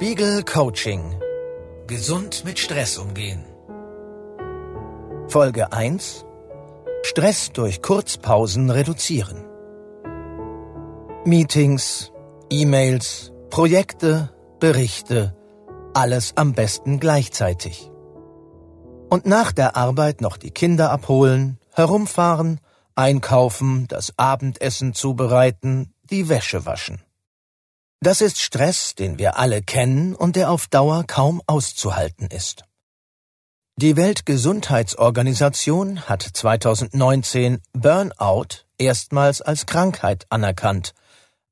Spiegel Coaching. Gesund mit Stress umgehen. Folge 1. Stress durch Kurzpausen reduzieren. Meetings, E-Mails, Projekte, Berichte, alles am besten gleichzeitig. Und nach der Arbeit noch die Kinder abholen, herumfahren, einkaufen, das Abendessen zubereiten, die Wäsche waschen. Das ist Stress, den wir alle kennen und der auf Dauer kaum auszuhalten ist. Die Weltgesundheitsorganisation hat 2019 Burnout erstmals als Krankheit anerkannt,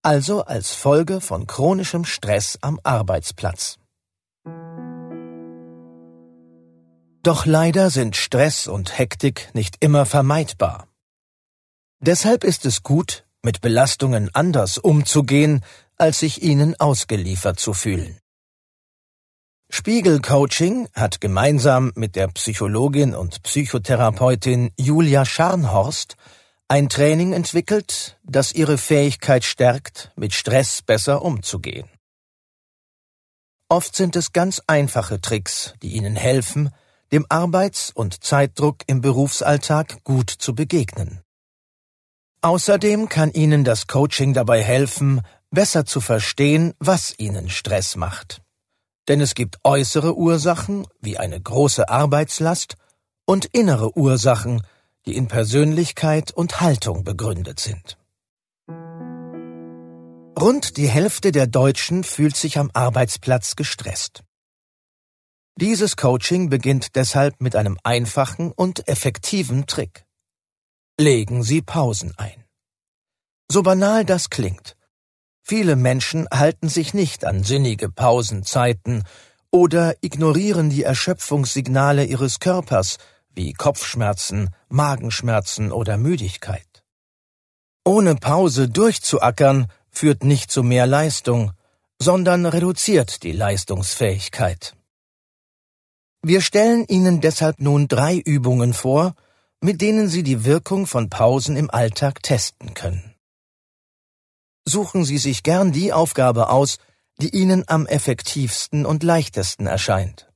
also als Folge von chronischem Stress am Arbeitsplatz. Doch leider sind Stress und Hektik nicht immer vermeidbar. Deshalb ist es gut, mit Belastungen anders umzugehen, als sich ihnen ausgeliefert zu fühlen. Spiegel Coaching hat gemeinsam mit der Psychologin und Psychotherapeutin Julia Scharnhorst ein Training entwickelt, das ihre Fähigkeit stärkt, mit Stress besser umzugehen. Oft sind es ganz einfache Tricks, die ihnen helfen, dem Arbeits- und Zeitdruck im Berufsalltag gut zu begegnen. Außerdem kann Ihnen das Coaching dabei helfen, besser zu verstehen, was ihnen Stress macht. Denn es gibt äußere Ursachen, wie eine große Arbeitslast, und innere Ursachen, die in Persönlichkeit und Haltung begründet sind. Rund die Hälfte der Deutschen fühlt sich am Arbeitsplatz gestresst. Dieses Coaching beginnt deshalb mit einem einfachen und effektiven Trick. Legen Sie Pausen ein. So banal das klingt, Viele Menschen halten sich nicht an sinnige Pausenzeiten oder ignorieren die Erschöpfungssignale ihres Körpers wie Kopfschmerzen, Magenschmerzen oder Müdigkeit. Ohne Pause durchzuackern führt nicht zu mehr Leistung, sondern reduziert die Leistungsfähigkeit. Wir stellen Ihnen deshalb nun drei Übungen vor, mit denen Sie die Wirkung von Pausen im Alltag testen können suchen Sie sich gern die Aufgabe aus, die Ihnen am effektivsten und leichtesten erscheint.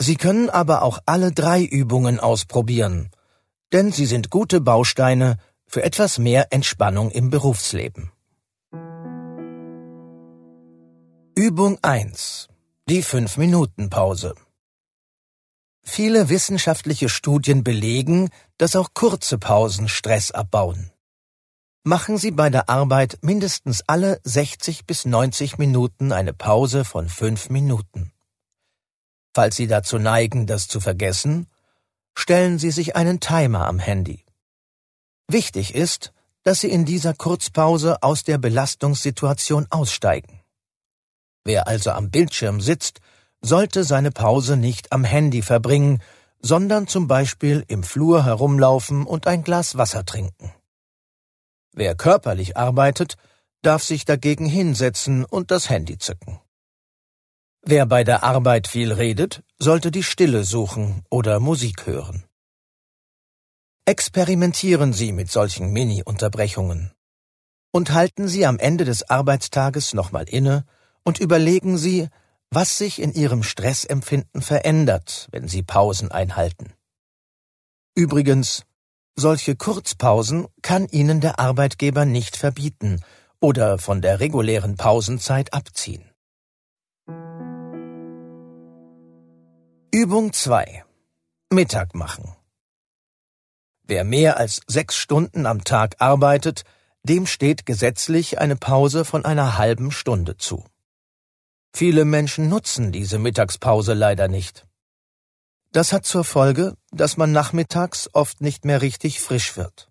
Sie können aber auch alle drei Übungen ausprobieren, denn sie sind gute Bausteine für etwas mehr Entspannung im Berufsleben. Übung 1. Die 5-Minuten-Pause. Viele wissenschaftliche Studien belegen, dass auch kurze Pausen Stress abbauen machen Sie bei der Arbeit mindestens alle 60 bis 90 Minuten eine Pause von fünf Minuten. Falls Sie dazu neigen, das zu vergessen, stellen Sie sich einen Timer am Handy. Wichtig ist, dass Sie in dieser Kurzpause aus der Belastungssituation aussteigen. Wer also am Bildschirm sitzt, sollte seine Pause nicht am Handy verbringen, sondern zum Beispiel im Flur herumlaufen und ein Glas Wasser trinken. Wer körperlich arbeitet, darf sich dagegen hinsetzen und das Handy zücken. Wer bei der Arbeit viel redet, sollte die Stille suchen oder Musik hören. Experimentieren Sie mit solchen Mini-Unterbrechungen. Und halten Sie am Ende des Arbeitstages nochmal inne und überlegen Sie, was sich in Ihrem Stressempfinden verändert, wenn Sie Pausen einhalten. Übrigens, solche Kurzpausen kann Ihnen der Arbeitgeber nicht verbieten oder von der regulären Pausenzeit abziehen. Übung 2. Mittag machen. Wer mehr als sechs Stunden am Tag arbeitet, dem steht gesetzlich eine Pause von einer halben Stunde zu. Viele Menschen nutzen diese Mittagspause leider nicht. Das hat zur Folge, dass man nachmittags oft nicht mehr richtig frisch wird.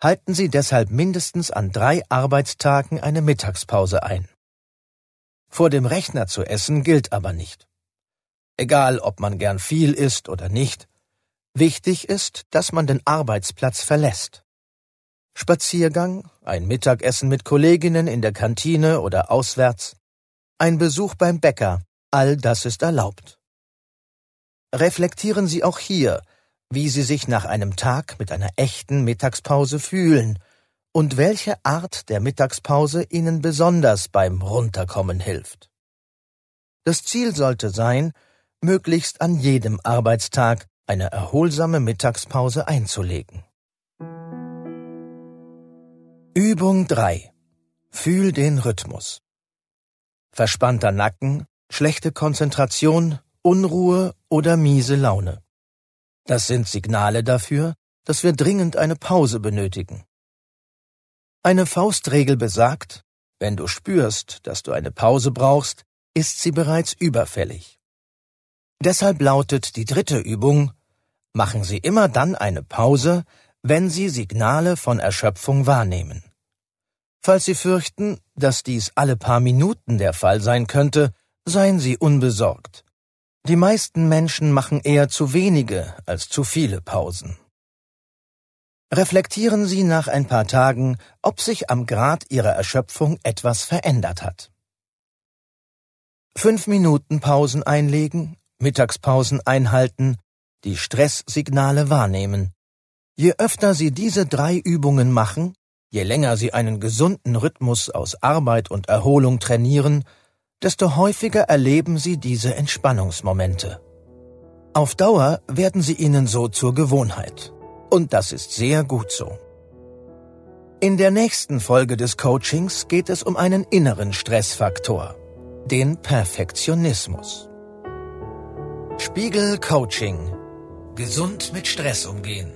Halten Sie deshalb mindestens an drei Arbeitstagen eine Mittagspause ein. Vor dem Rechner zu essen gilt aber nicht. Egal, ob man gern viel isst oder nicht, wichtig ist, dass man den Arbeitsplatz verlässt. Spaziergang, ein Mittagessen mit Kolleginnen in der Kantine oder auswärts, ein Besuch beim Bäcker, all das ist erlaubt reflektieren Sie auch hier, wie Sie sich nach einem Tag mit einer echten Mittagspause fühlen und welche Art der Mittagspause Ihnen besonders beim Runterkommen hilft. Das Ziel sollte sein, möglichst an jedem Arbeitstag eine erholsame Mittagspause einzulegen. Übung 3. Fühl den Rhythmus. Verspannter Nacken, schlechte Konzentration, Unruhe oder miese Laune. Das sind Signale dafür, dass wir dringend eine Pause benötigen. Eine Faustregel besagt, wenn du spürst, dass du eine Pause brauchst, ist sie bereits überfällig. Deshalb lautet die dritte Übung, machen Sie immer dann eine Pause, wenn Sie Signale von Erschöpfung wahrnehmen. Falls Sie fürchten, dass dies alle paar Minuten der Fall sein könnte, seien Sie unbesorgt. Die meisten Menschen machen eher zu wenige als zu viele Pausen. Reflektieren Sie nach ein paar Tagen, ob sich am Grad Ihrer Erschöpfung etwas verändert hat. Fünf Minuten Pausen einlegen, Mittagspausen einhalten, die Stresssignale wahrnehmen. Je öfter Sie diese drei Übungen machen, je länger Sie einen gesunden Rhythmus aus Arbeit und Erholung trainieren, desto häufiger erleben Sie diese Entspannungsmomente. Auf Dauer werden sie Ihnen so zur Gewohnheit. Und das ist sehr gut so. In der nächsten Folge des Coachings geht es um einen inneren Stressfaktor, den Perfektionismus. Spiegel Coaching. Gesund mit Stress umgehen.